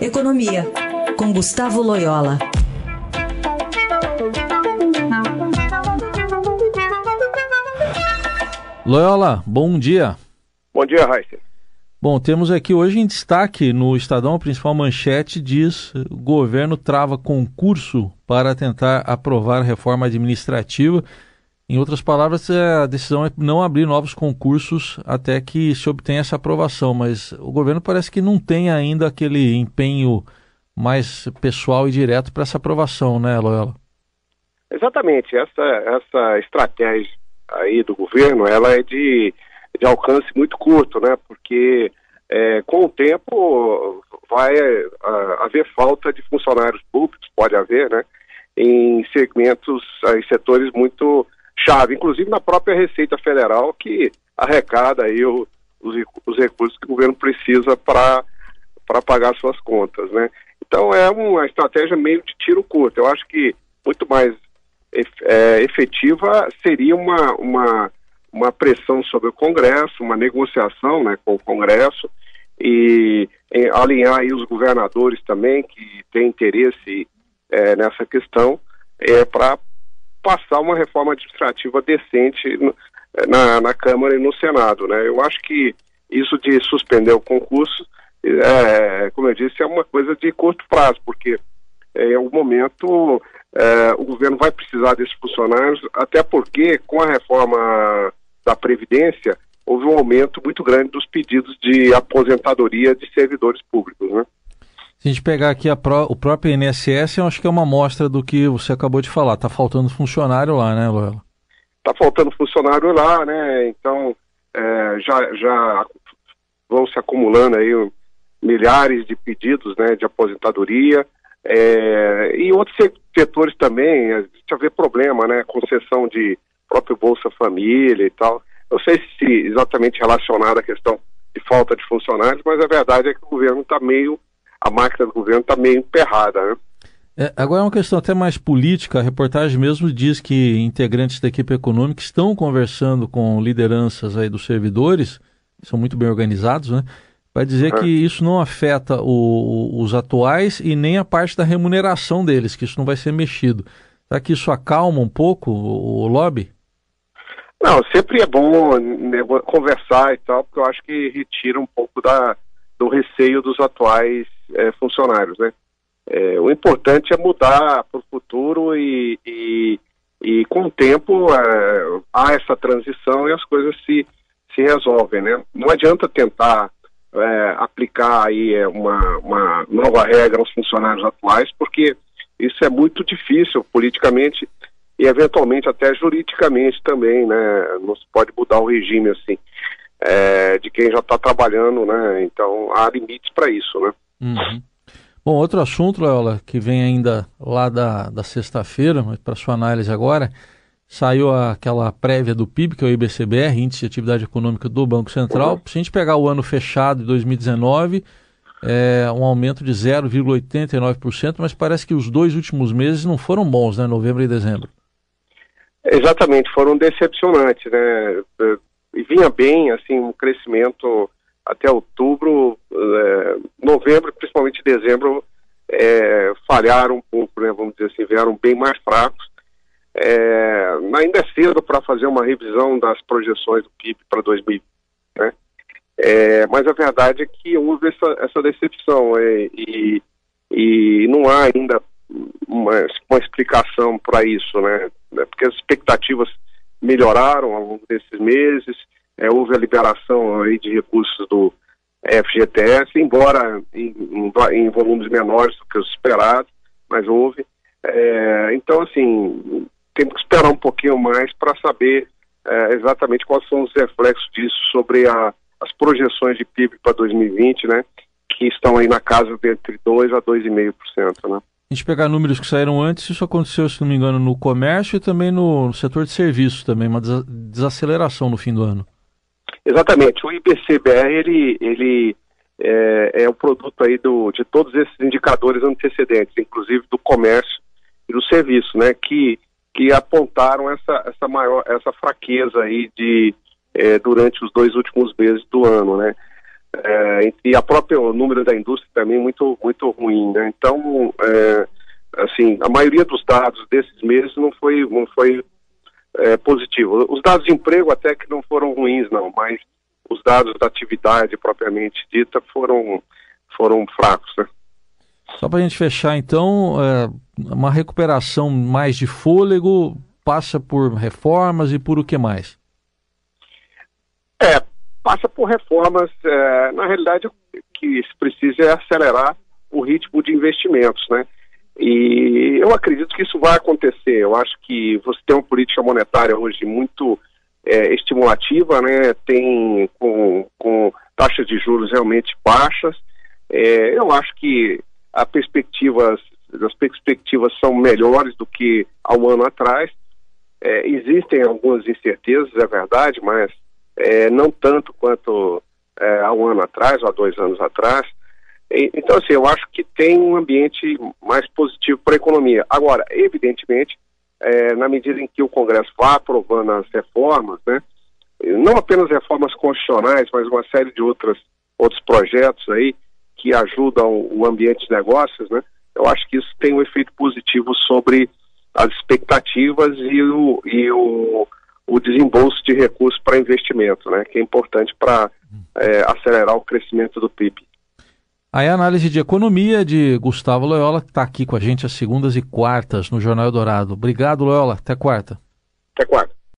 Economia, com Gustavo Loyola. Loyola, bom dia. Bom dia, Raíssa. Bom, temos aqui hoje em destaque no Estadão, a principal manchete diz o governo trava concurso para tentar aprovar reforma administrativa. Em outras palavras, a decisão é não abrir novos concursos até que se obtenha essa aprovação, mas o governo parece que não tem ainda aquele empenho mais pessoal e direto para essa aprovação, né, Loyola? Exatamente. Essa, essa estratégia aí do governo, ela é de, de alcance muito curto, né? Porque é, com o tempo vai a, haver falta de funcionários públicos, pode haver, né? Em segmentos, em setores muito chave, inclusive na própria Receita Federal, que arrecada aí o, os, os, recursos que o governo precisa para pagar suas contas, né? Então é uma estratégia meio de tiro curto. Eu acho que muito mais é, efetiva seria uma, uma, uma pressão sobre o Congresso, uma negociação né, com o Congresso e em, alinhar aí os governadores também que têm interesse é, nessa questão é, para passar uma reforma administrativa decente na, na Câmara e no Senado. Né? Eu acho que isso de suspender o concurso, é, como eu disse, é uma coisa de curto prazo, porque é, algum momento é, o governo vai precisar desses funcionários, até porque com a reforma da Previdência houve um aumento muito grande dos pedidos de aposentadoria de servidores públicos. Né? Se a gente pegar aqui Pro, o próprio INSS, eu acho que é uma amostra do que você acabou de falar. Está faltando funcionário lá, né, Loela? Está faltando funcionário lá, né? Então, é, já, já vão se acumulando aí milhares de pedidos né, de aposentadoria. É, e outros setores também, a gente vê problema, né? Concessão de próprio Bolsa Família e tal. Não sei se exatamente relacionado à questão de falta de funcionários, mas a verdade é que o governo está meio a máquina do governo está meio emperrada. Né? É, agora é uma questão até mais política. A reportagem mesmo diz que integrantes da equipe econômica estão conversando com lideranças aí dos servidores, são muito bem organizados, né? Vai dizer que isso não afeta o, os atuais e nem a parte da remuneração deles, que isso não vai ser mexido. Será que isso acalma um pouco o, o lobby? Não, sempre é bom né, conversar e tal, porque eu acho que retira um pouco da, do receio dos atuais é, funcionários, né? É, o importante é mudar para o futuro e, e, e, com o tempo é, há essa transição e as coisas se, se resolvem, né? Não adianta tentar é, aplicar aí é, uma, uma nova regra aos funcionários atuais, porque isso é muito difícil politicamente e eventualmente até juridicamente também, né? Não se pode mudar o regime assim é, de quem já está trabalhando, né? Então há limites para isso, né? Uhum. Bom, outro assunto, Leola, que vem ainda lá da, da sexta-feira, mas para sua análise agora, saiu aquela prévia do PIB, que é o IBCBR, Índice de Atividade Econômica do Banco Central. Se a gente pegar o ano fechado de 2019, é um aumento de 0,89%, mas parece que os dois últimos meses não foram bons, né? Novembro e dezembro. Exatamente, foram decepcionantes, né? E vinha bem, assim, um crescimento até outubro, é, novembro, principalmente dezembro, é, falharam um pouco, né, vamos dizer assim, vieram bem mais fracos. É, ainda é cedo para fazer uma revisão das projeções do PIB para 2020, né? É, mas a verdade é que houve essa, essa decepção é, e, e não há ainda uma, uma explicação para isso, né? Porque as expectativas melhoraram ao longo desses meses, é, houve a liberação aí de recursos do FGTS, embora em, em, volumes menores do que os esperados, mas houve. É, então, assim, temos que esperar um pouquinho mais para saber é, exatamente quais são os reflexos disso sobre a, as projeções de PIB para 2020, né, que estão aí na casa de entre 2% a 2,5%. Né. A gente pegar números que saíram antes, isso aconteceu, se não me engano, no comércio e também no, setor de serviços também, uma desaceleração no fim do ano. Exatamente. O IBCBR ele, ele é, é o produto aí do, de todos esses indicadores antecedentes, inclusive do comércio e do serviço, né, que, que apontaram essa, essa maior essa fraqueza aí de é, durante os dois últimos meses do ano, né. é, e a própria o número da indústria também muito muito ruim, né? Então, é, assim, a maioria dos dados desses meses não foi não foi é, positivo. Os dados de emprego até que não foram ruins, não, mas os dados da atividade propriamente dita foram foram fracos, né? Só para a gente fechar, então, é, uma recuperação mais de fôlego passa por reformas e por o que mais? É, passa por reformas. É, na realidade, o que se precisa é acelerar o ritmo de investimentos, né? E eu acredito que isso vai acontecer. Eu acho que você tem uma política monetária hoje muito é, estimulativa, né? Tem com, com taxas de juros realmente baixas. É, eu acho que a perspectivas, as perspectivas são melhores do que há um ano atrás. É, existem algumas incertezas, é verdade, mas é, não tanto quanto é, há um ano atrás, ou há dois anos atrás. Então, assim, eu acho que tem um ambiente mais positivo para a economia. Agora, evidentemente, é, na medida em que o Congresso vá aprovando as reformas, né, não apenas reformas constitucionais, mas uma série de outras, outros projetos aí que ajudam o ambiente de negócios, né, eu acho que isso tem um efeito positivo sobre as expectativas e o, e o o desembolso de recursos para investimento, né, que é importante para é, acelerar o crescimento do PIB. Aí a análise de economia de Gustavo Loyola, que está aqui com a gente às segundas e quartas no Jornal Dourado. Obrigado, Loyola. Até quarta. Até quarta.